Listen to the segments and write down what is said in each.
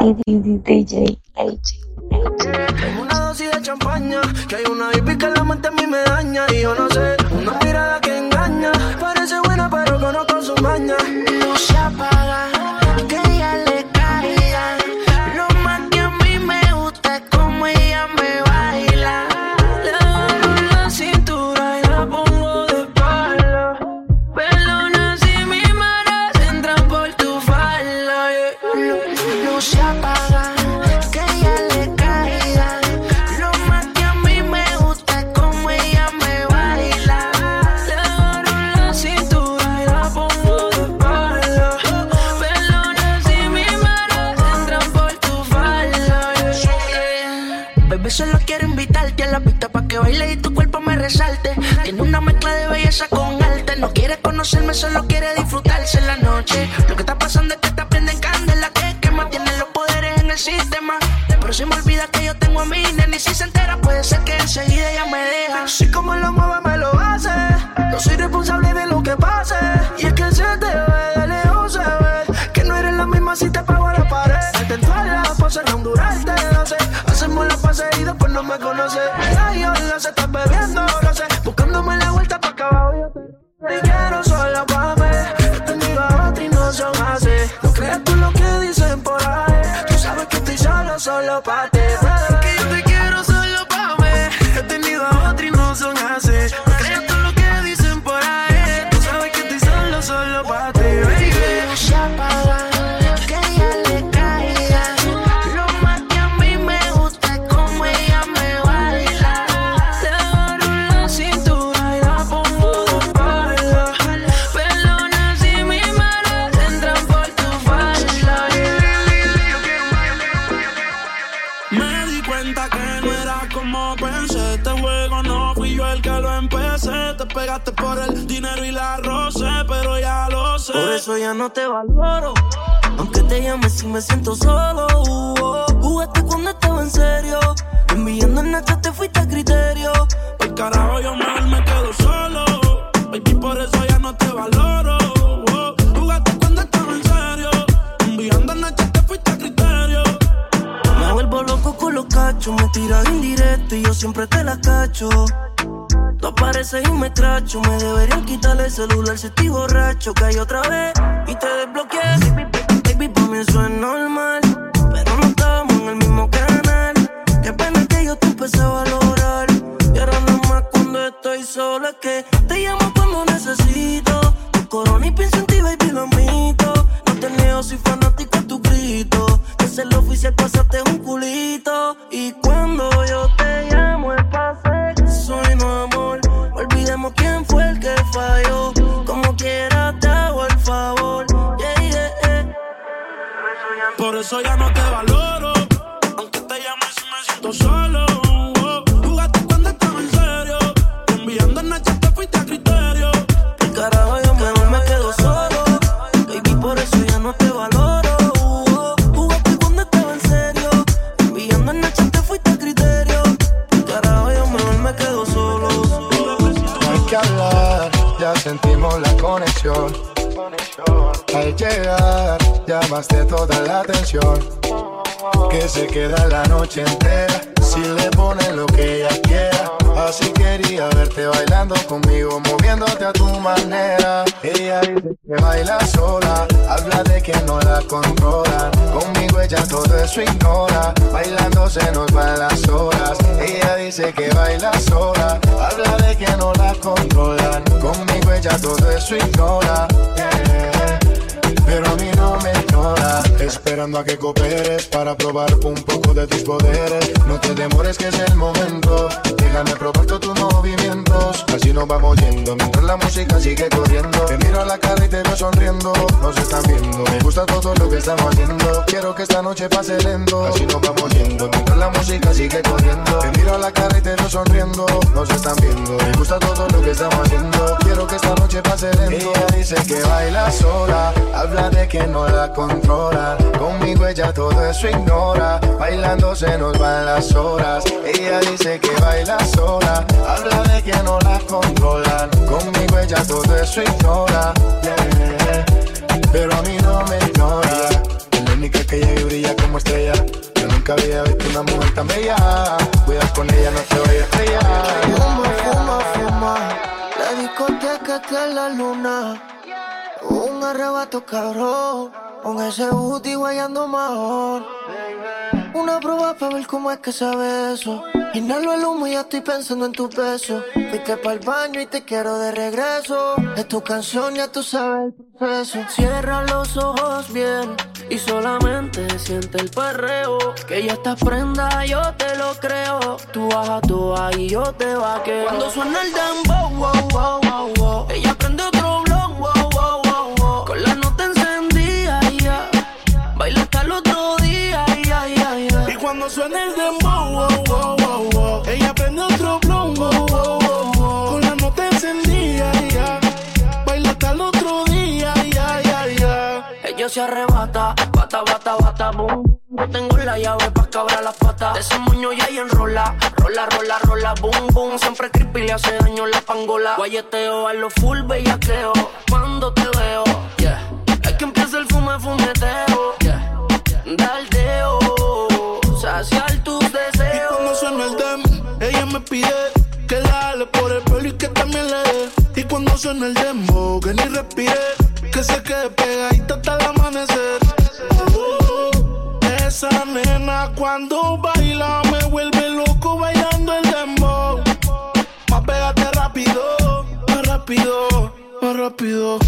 DJ, una dosis de champaña, que hay una hippie que la mente a mí me daña. Y yo no sé, solo quiere disfrutarse en la noche. No te valoro. Aunque te llames si me siento solo. Uh, jugaste cuando estaba en serio. Enviando en Nacha te fuiste a criterio. Por carajo, yo mejor me quedo solo. Baby, por eso ya no te valoro. jugaste cuando estaba en serio. Enviando en Nacha te fuiste a criterio. Me vuelvo loco con los cachos. Me tiras indirecto y yo siempre te la cacho. Tú apareces y me cracho. Me deberían quitar el celular si estoy borracho. Caí otra vez y te desbloqueé. Baby, para mí eso es normal. Pero no estamos en el mismo canal. Qué pena que yo te empecé a valorar. Y ahora nada más cuando estoy sola es que te llamo cuando necesito. Tu corona y pienso en ti, baby, lo mito. No te niego, soy fanático de tu grito. Que es el oficial, pasaste un culito. Y cuando eso ya no te valoro. La controla. Conmigo ella todo eso ignora, bailando se nos van las horas. Ella dice que baila sola, habla de que no la controlan. Conmigo ella todo eso ignora. Pero a mí no me Esperando a que cooperes Para probar un poco de tus poderes. No te demores que es el momento. Déjame probar tus movimientos. Así nos vamos yendo Mientras la música sigue corriendo. Te miro a la cara y te veo sonriendo. Nos están viendo. Me gusta todo lo que estamos haciendo. Quiero que esta noche pase lento. Así nos vamos yendo Mientras la música sigue corriendo. Te miro a la cara y te veo sonriendo. Nos están viendo. Me gusta todo lo que estamos haciendo. Quiero que esta noche pase lento. Ella dice que baila sola. Habla de que no la controla. Conmigo ella todo eso ignora. Bailando se nos van las horas. Ella dice que baila sola. Habla de que no la controlan. Conmigo ella todo eso ignora. Pero a mí no me ignora. La única que ella brilla como estrella. Yo nunca había visto una mujer tan bella. Cuidado con ella, no te vayas a estrellar. Fuma, fuma, fuma. La discoteca que la luna. Arrebato cabrón. Con ese booty guayando mejor. Una prueba para ver cómo es que sabe eso. Inhalo el humo y ya estoy pensando en tu beso. Fuiste para el baño y te quiero de regreso. Es tu canción, ya tú sabes el proceso. Cierra los ojos bien y solamente siente el perreo. Que ya estás prenda, yo te lo creo. Tú baja tú y yo te vaqueo. Cuando suena el dembow, wow, wow, wow, wow. Y cuando suena el dembow, wow, wow, wow, wow. Ella prende otro wow, wow, wow, wow. Con la nota encendida. Baila hasta el otro día. Ella se arrebata, bata, bata, bata, boom. Yo tengo la llave pa' cabrar las patas. De ese moño ya y enrola, rola, rola, rola, boom, boom. Siempre creepy le hace daño la pangola. Guayeteo a lo full bellaqueo. Cuando te veo, yeah. Hay que empieza el fume, fumeteo. Saciar tus Y deseos. cuando suena el dem, ella me pide que la jale por el pelo y que también le dé. Y cuando suena el demo, que ni respire, que se quede pegadita hasta el amanecer. Uh, esa nena cuando baila me vuelve loco bailando el demo. Más pégate rápido, más rápido, más rápido.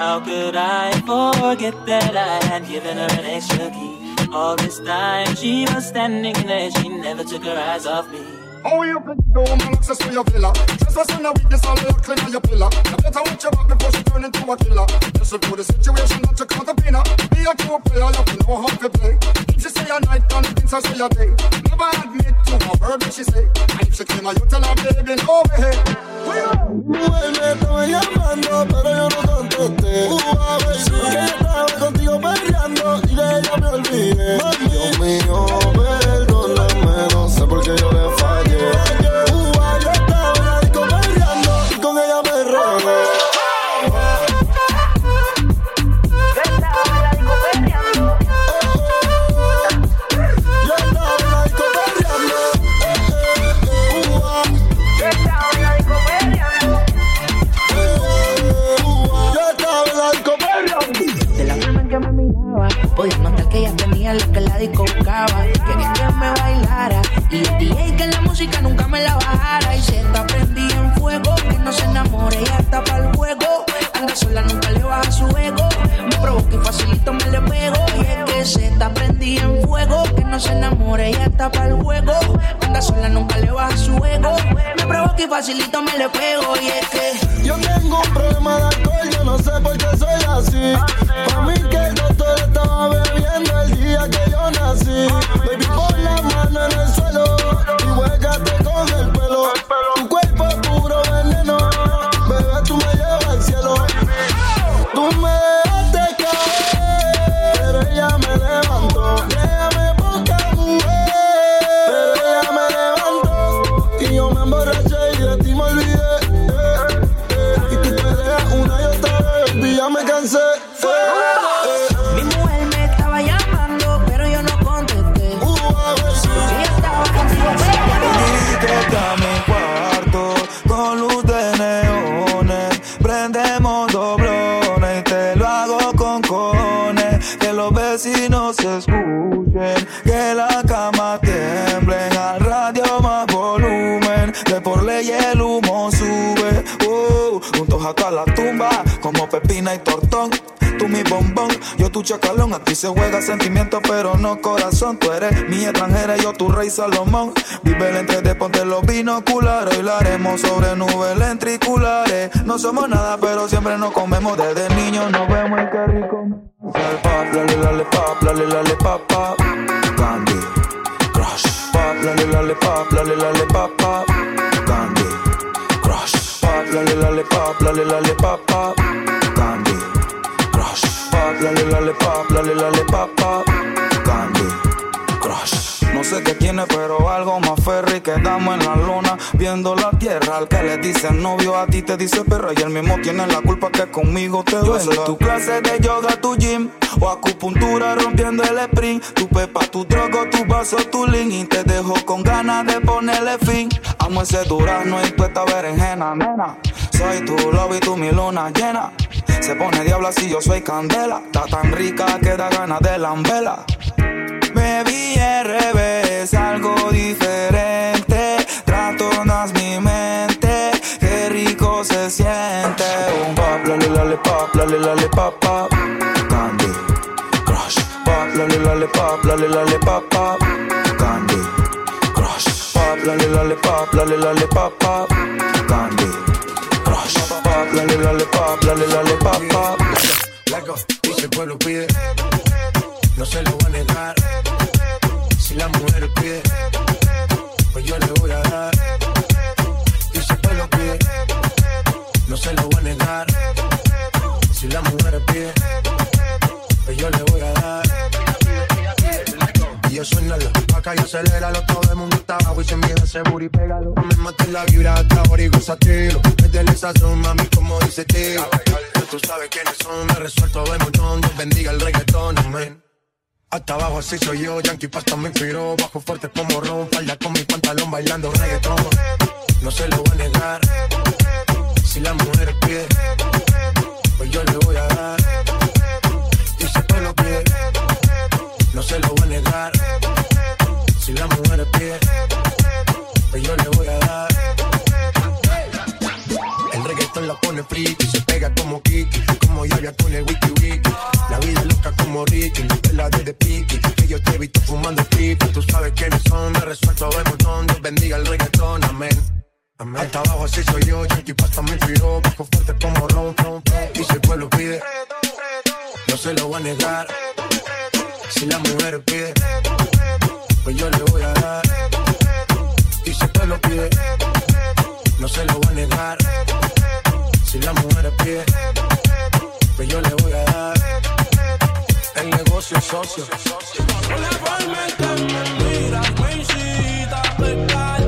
How could I forget that I had given her an extra key? All this time she was standing there, she never took her eyes off me. How you can do man access to your villa? Just as in a weakness, I'll look clean on your pillar. You better watch your back before she turn into a killer. Listen to the situation, not to count the pinner. Be a true player, you have to know how to play. If she say a night, and things I say a day. Never admit to a word that she say. And if she claim her, you tell her, baby, no way. Mujer, me estaba llamando, pero yo no contesté. Uh, baby, que yo estaba contigo perreando y de ella me olvidé. Dios mío, podía notar que ella tenía lo que la disco buscaba. Quería que me bailara y el DJ que la música nunca me la bajara. Y se está prendida en fuego, que no se enamore, ella está para el juego. Anda sola, nunca le baja su ego. Me provoca y facilito me le pego. Y es que se está prendida en no se enamore, ella está para el juego. Anda sola, nunca le baja su ego. Me provoca y facilito me le pego. Y es que Yo tengo un problema de alcohol, yo no sé por qué soy así. Para mí que el doctor estaba bebiendo el día que yo nací. Baby, pon la mano en el suelo y huégate con el pelo. Chacalón. Aquí se juega sentimiento, pero no corazón. Tú eres mi extranjera, yo tu rey Salomón. Vive el entre ponte los binoculares. Hoy la haremos sobre nubes lentriculares. No somos nada, pero siempre nos comemos. Desde niños nos vemos y qué rico. Candy, crush. Candy, crush. Candy, lale, lale, pop, lale, lale, pop, pop. Candy Crush. No sé qué tiene, pero algo más ferry que damos en la luna. Viendo la tierra, al que le dice novio, a ti te dice perro. Y el mismo tiene la culpa que conmigo te Yo soy tu clase de yoga, tu gym. O acupuntura rompiendo el sprint. Tu pepa, tu drogo, tu vaso, tu link. Y te dejo con ganas de ponerle fin. Amo ese durazno y tu esta berenjena, nena. Soy tu love y tu mi luna llena. Se pone diabla si yo soy candela. Está tan rica que da ganas de lambela. Baby, revés, algo diferente. Tratonas mi mente, qué rico se siente. Un pop, lale, lale, pop, lale, lale, pop, pop. Candy, crush. Pop, pop, lale, lale, pop, pop. Candy, crush. Pop, pop, lale, lale, pop, pop. Candy, crush. Pop, pop, lale, lale, pop, si el pueblo pide, no se lo va a negar. Si la mujer le voy voy a negar. Si la mujer pide, pues yo le voy a dar. Y suénalo, acá y aceléralo, todo el mundo está abajo y se miedo ese booty, pégalo. Me maté la vibra hasta ahora y gozatelo. Métele esa son, mami, como dice tío. Tú sabes quiénes son, me resuelto de montón. Dios bendiga el reggaetón, amén. Hasta abajo así soy yo, Yankee Pasta me inspiró Bajo fuerte como ron, falda con mi pantalón bailando reggaetón No se lo voy a negar Si la mujer pide Pues yo le voy a dar Y si el lo pide No se lo voy a negar. Si la mujer pide Pues yo le voy a dar. El reggaetón la pone friki Se pega como Kiki Como Yaya con el wiki wiki. La vida es loca como Ricky la de de piqui. Que yo te he visto fumando pipa Tú sabes quiénes son Me resuelto de montón Dios bendiga el reggaetón Amén. Amén. Hasta abajo así soy yo, Yankee Pasta me inspiró Bajo fuerte como ron, ron, ron. Y si el pueblo pide No se lo voy a negar Si la mujer pide Pues yo le voy a dar. Y si el pueblo pide No se lo voy a negar. Si la mujer pide Pues yo le voy a dar. El negocio es socio. La forma en que me miras me incita a.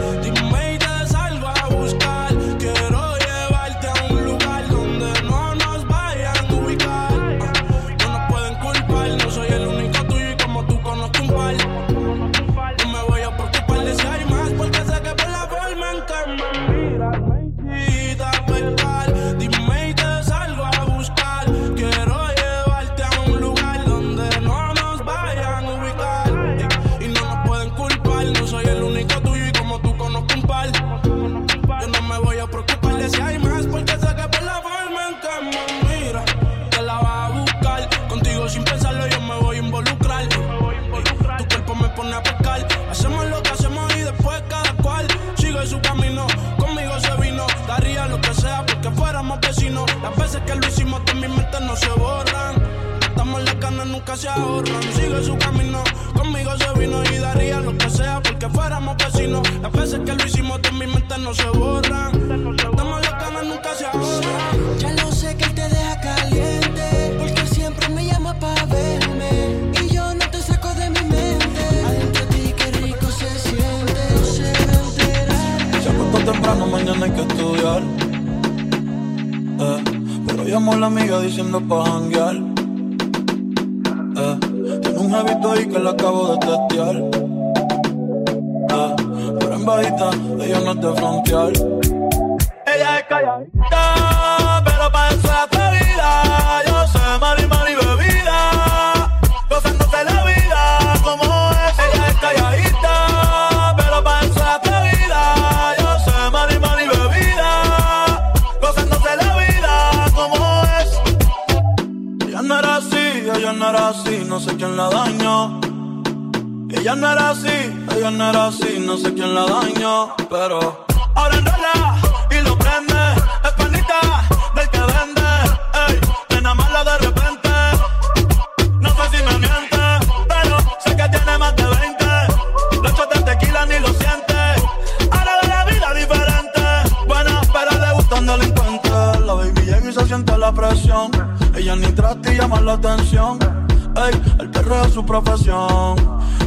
no se borran. Estamos las ganas, nunca se ahorran. Ya lo sé que él te deja caliente, porque siempre me llama para verme. Y yo no te saco de mi mente. Adentro de ti, qué rico se siente. No se va a enterar. Se acostó temprano, mañana hay que estudiar. Eh, pero llamo a la amiga diciendo pa' janguear. Eh, tiene un jevito ahí que la acabo de testear. Eh, pero en bajita, ella no es. Ella es calladita, pero pa' eso es atrevida. Yo sé, mari, mari, bebida. Gozándose la vida como es. Ella es calladita, pero pa' eso es atrevida. Yo sé, mari, mari, bebida. Gozándose la vida como es. Ella no era así, ella no era así, no sé quién la dañó. Ella no era así, ella no era así, no sé quién la dañó. Pero ahora enrola y lo prende. Es panita del que vende. Ey, nena mala de repente. No sé si me miente, pero sé que tiene más de 20. Los shots de tequila ni lo siente. Ahora ve la vida diferente. Buena, pero le gustan delincuentes. La baby llega y se siente la presión. Ella ni trata y llama la atención. Ey, el perreo es su profesión.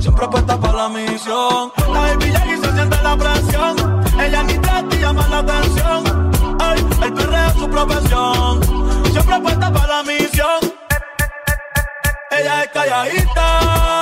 Siempre apuesta para la misión. La baby y se siente la presión. Ella ni y llama la atención. Ey, el perreo es su profesión. Siempre apuesta para la misión. Ella es calladita,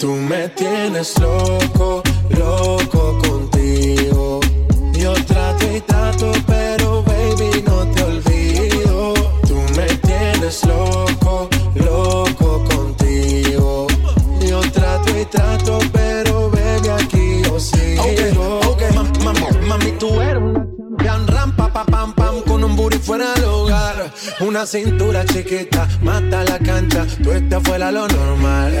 Tú me tienes loco, loco contigo. Yo trato y trato, pero baby no te olvido. Tú me tienes loco, loco contigo. Yo trato y trato, pero baby aquí yo sigo. Ok, ok, ma- ma- mami, tú eres una champion, ram, pa, pa, pam, pam, con un booty fuera del hogar. Una cintura chiquita, mata la cancha, tú estás fuera lo normal.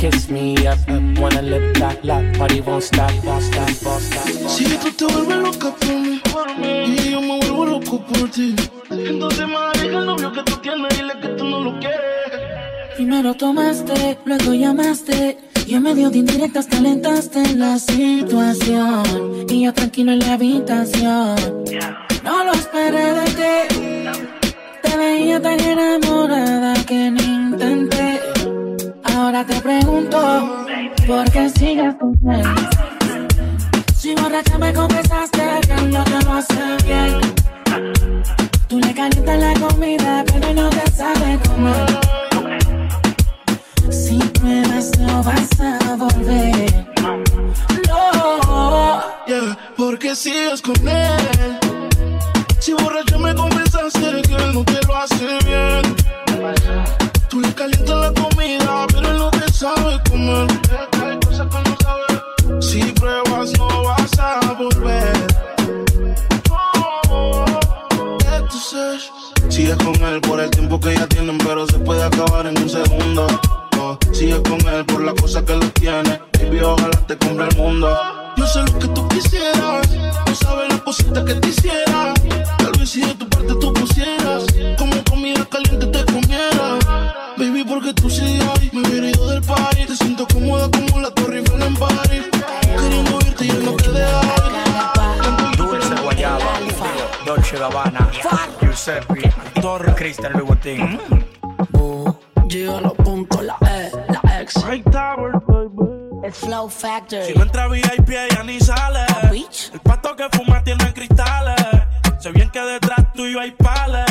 Kiss me up, up. Wanna lip lock, lock. Party won't stop, won't stop, won't stop. Si tú te vuelves loca por mí y yo me vuelvo loco por ti, entonces más deja el novio que tú tienes, dile que tú no lo quieres. Primero tomaste, luego llamaste. Y en medio de indirectas calentaste la situación. Y yo tranquilo en la habitación. No lo esperé de ti. Te veía tan enamorada que intenté. Ahora te pregunto, ¿por qué sigues con él? Si borracha me confesaste que no te lo hace bien. Tú le calientas la comida, pero no te sabe comer. Si pruebas no vas a volver. No. Yeah, porque sigues con él. Si borracho me confesaste que no te lo hace bien. Calientas la comida, pero él no te sabe comer. Cosas que no sabe. Si pruebas no vas a volver. Entonces, sigues con él por el tiempo que ya tienen, pero se puede acabar en un segundo. Oh, sigues con él por la cosa que lo tiene. Baby, ojalá te compre el mundo. Yo sé lo que tú quisieras. Tú sabes las cositas que te hiciera. Tal vez si de tu parte tú pusieras. Dolce Gabbana, Giuseppe, Torre Cristian Louboutin. Llega a los puntos, la E, la X. El Flow Factory. Si no entra VIP, ella ni sale. El pato que fuma tiene cristales. Sé bien que detrás tuyo hay pales.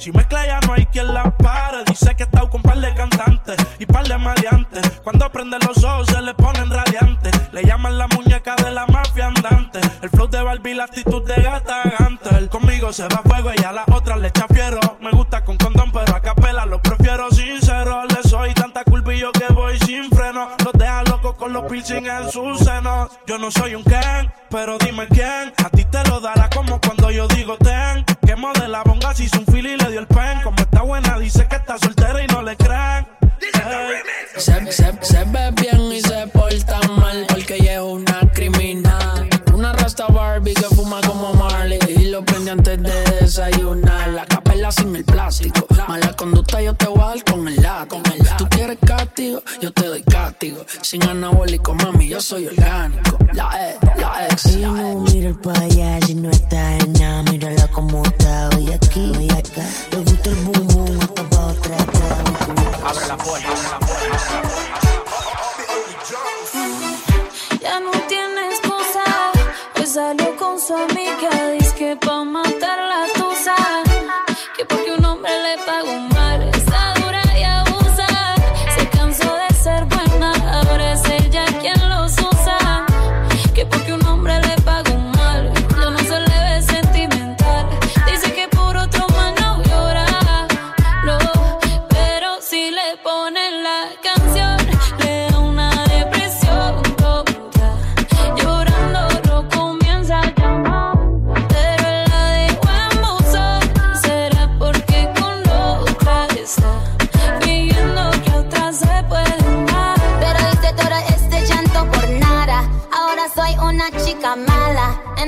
Si mezcla ya no hay quien la pare. Dice que está con par de cantantes y par de maleantes. Cuando prende los ojos se le ponen radiantes. Le llaman la muñeca de la mafia andante. El flow de Barbie, la actitud de gata Gantel. Conmigo se va fuego y a la otra le echa fiero. Me gusta con condón, pero a capela lo prefiero sincero. Le soy tanta culpa y yo que voy sin freno. Los deja locos con los piercing en sus senos. Yo no soy un Ken, pero dime quién. A ti te lo dará como cuando yo digo ten. Quemo de la bonga si hizo un fili y le dio el pen. Como está buena, dice que está soltera y no le creen. Se, se, se ve bien y se porta mal Rasta Barbie que fuma como Marley y lo prende antes de desayunar. La capela sin el plástico. Mala conducta yo te voy a dar con el látigo. Tú quieres castigo, yo te doy castigo. Sin anabólico, mami, yo soy orgánico. La E, la ex. Y no mira para allá si no está en nada. Mírala como está hoy aquí, hoy acá. Le gusta el boom boom, hasta pa' otra Abre la puerta, abre la Ya no salió con su amiga.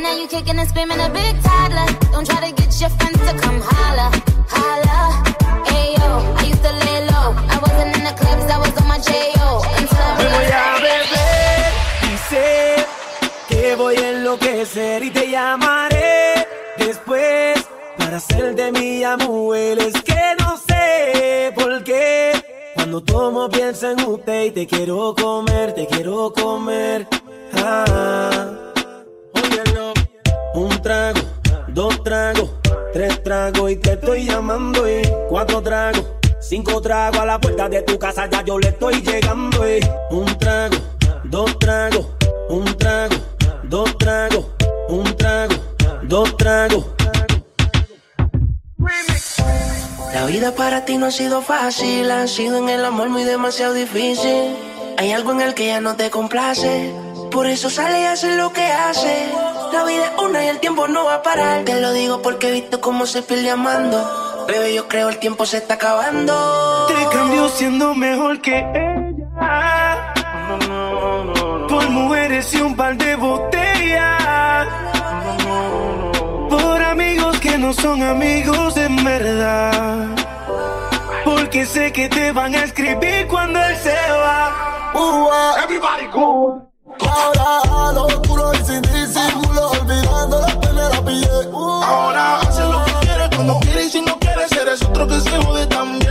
Now you kicking and screaming a big toddler. Don't try to get your friends to come holla. Holla. Ayo, I used to lay low. I wasn't in the clubs, I was on my J.O. Me voy a beber y sé que voy a enloquecer y te llamaré después para hacer de mi mujer. Es que no sé por qué cuando tomo pienso en usted y te quiero comer, te quiero comer. Ah. Un trago, dos tragos, tres tragos y te estoy llamando y cuatro tragos. Cinco tragos a la puerta de tu casa, ya yo le estoy llegando. Y un trago, dos tragos, un trago, dos tragos, un trago, dos tragos. La vida para ti no ha sido fácil, ha sido en el amor muy demasiado difícil. Hay algo en el que ya no te complace, por eso sale y hace lo que hace. La vida es una y el tiempo no va a parar. Te lo digo porque he visto cómo se pierde amando. Bebé, yo creo el tiempo se está acabando. Te cambió siendo mejor que ella. Por mujeres y un par de botellas. Por amigos que no son amigos en verdad. Porque sé que te van a escribir cuando él se va. Everybody go. Ahora lo oscuro y sin disimulo, olvidando la pena la pillé. Ahora hace lo que quiere, cuando quiere y si no quiere, eres otro que se jode también.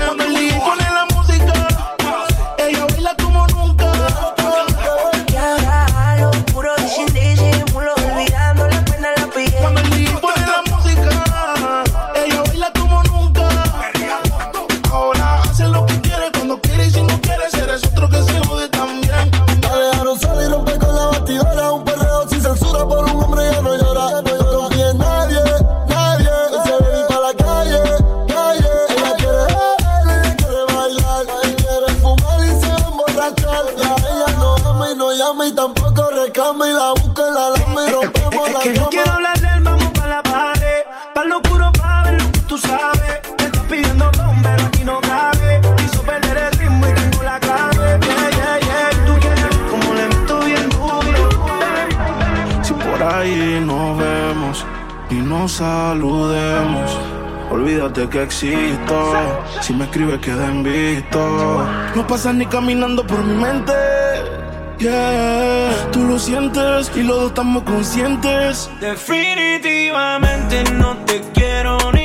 Escribes, queda en visto. No pasas ni caminando por mi mente. Yeah, tú lo sientes y los dos estamos conscientes. Definitivamente no te quiero ni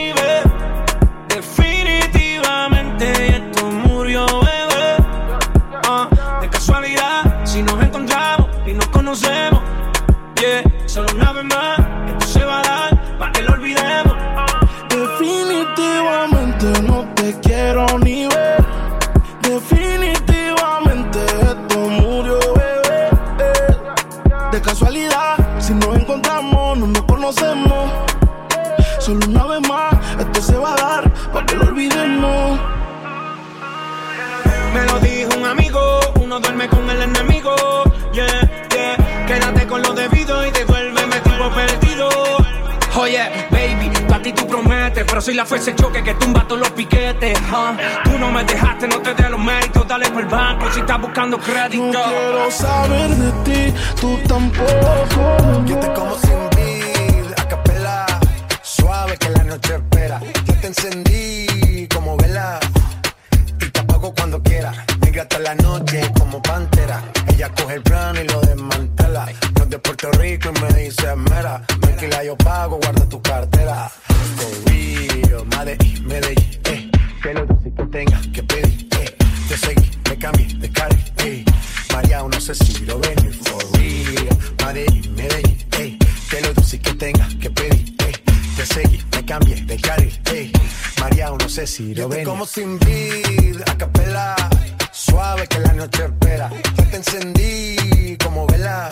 soy la fuerza choque que tumba todos los piquetes. ah. Tú no me dejaste, no te dé los méritos. Dale por el banco si estás buscando crédito. No quiero saber de ti, tú tampoco. Yo te como sin vid, a capela. Suave que la noche espera. Yo te encendí ven. Como sin vid, a capela. Suave que la noche espera. Yo te encendí como vela.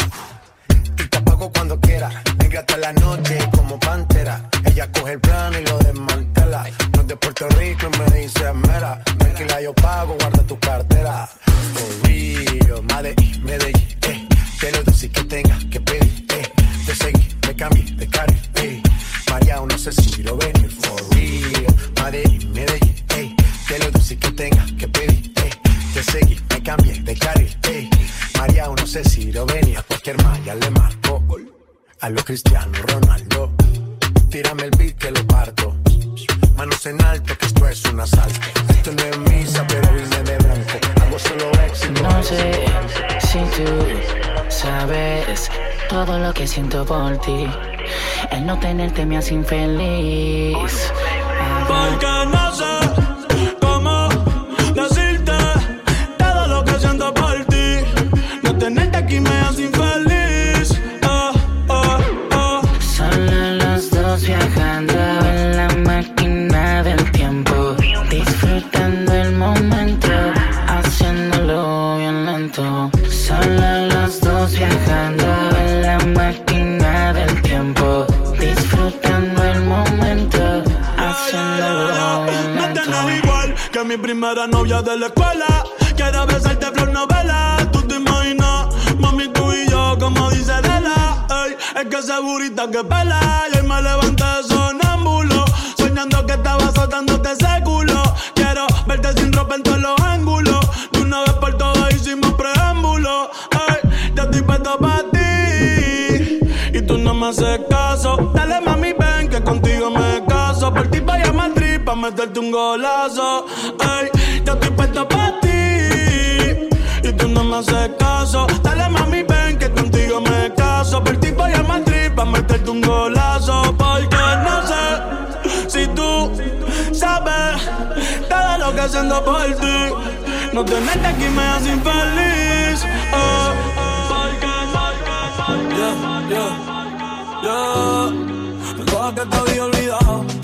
Y te apago cuando quiera. Negra hasta la noche como pantera. Ella coge el plano y lo desmantela. No es de Puerto Rico y me dice mera. Tranquila, yo pago, guarda tu cartera. For real, Madrid, Medellín, eh. Que lo que tenga que pedir, eh. Te seguí, me cambié de cari, eh. María, no sé si Cristiano Ronaldo. Tírame el beat que lo parto. Manos en alto, que esto es un asalto. Esto no es misa, pero vine de blanco. Hago solo éxito. No sé si tú sabes todo lo que siento por ti. El no tenerte me hace infeliz. Porque no momento, haciéndolo No tenés igual que mi primera novia de la escuela. Quiero besarte flor novela. Tú te imaginas, mami, tú y yo, como dice Lela. Ey, es que esa burrita que pela. Y hoy me levanté sonámbulo. Soñando que estaba azotándote ese culo. Quiero verte sin ropa en todos los ángulos. De una vez por todas hicimos preámbulo. Ey, yo estoy puesto para ti. Y tú no me haces caso. Dale, mami, me caso. Por ti vaya a Madrid pa' meterte un golazo. Ey, yo estoy puesto para ti. Y tú no me haces caso. Dale, mami, ven que contigo me caso. Por ti voy a Madrid pa' meterte un golazo. Porque no sé si tú sabes todo lo que siento por ti. No tenerte aquí me hace infeliz. Oh, yeah, que te olvidado.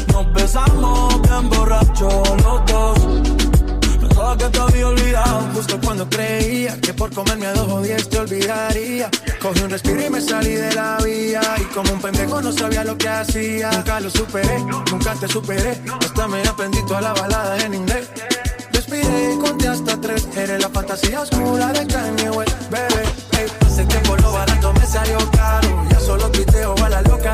nos besamos bien borracho los dos. Pensaba que te había olvidado Justo cuando creía que por comerme a dos o diez te olvidaría. Cogí un respiro y me salí de la vía. Y como un pendejo no sabía lo que hacía. Nunca lo superé, nunca te superé. Hasta me aprendí toda la balada en inglés. Respiré y conté hasta tres. Eres la fantasía oscura de Kanye West, bebé. Ey, hace tiempo lo barato me salió caro. Ya solo tuiteo a la loca.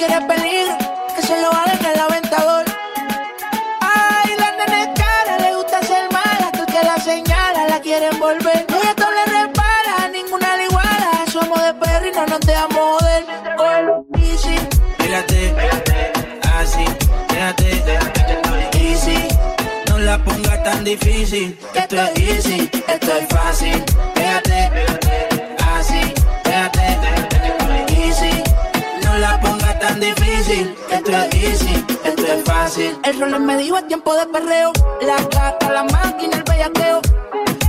quiere peligro, que se lo haga en el aventador. Ay, la nena cara, le gusta ser mala, tú que la señala, la quiere envolver. Ella todo le repara, ninguna le iguala. Somos de perro y no nos dejamos joder. Easy. Pégate, así, déjate, easy. No la pongas tan difícil. Esto es easy, esto es fácil. Pégate, Esto es easy, esto es fácil. El rol me dijo es tiempo de perreo. La gata, la máquina, el bellaqueo.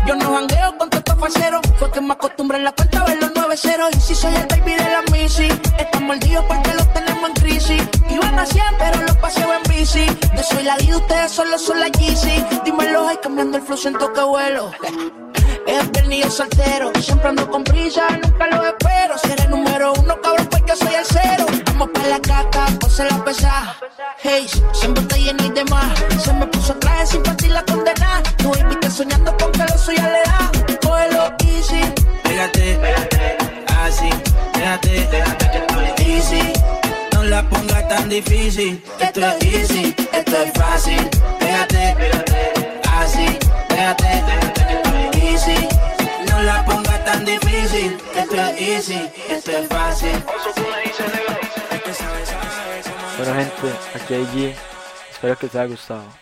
Yo no jangueo con estos falseros. Fue que me acostumbré en la cuenta a ver los 9 ceros. Y si soy el baby de la Missy, están mordidos porque los tenemos en crisis. Iban a 100, pero los paseo en bici. Yo soy la D, ustedes solo son la Yeezy. Dímelo, hay cambiando el flow, siento que vuelo. Es pernido soltero, siempre ando con prisa, nunca lo espero. Ser el número uno, cabrón, pues yo soy el cero. Vamos pa' la caca, pose la pesa. Hey, siempre está lleno y demás. Se me puso traje sin partir la condena. Baby está soñando con que lo suya le da. Cógelo easy. Pégate, así, déjate, easy. No la pongas tan difícil. Esto es easy, esto es fácil. Pégate, así, déjate, easy. Difícil. Esto es easy, esto es fácil. Bueno gente, aquí hay G. Espero que te haya gustado.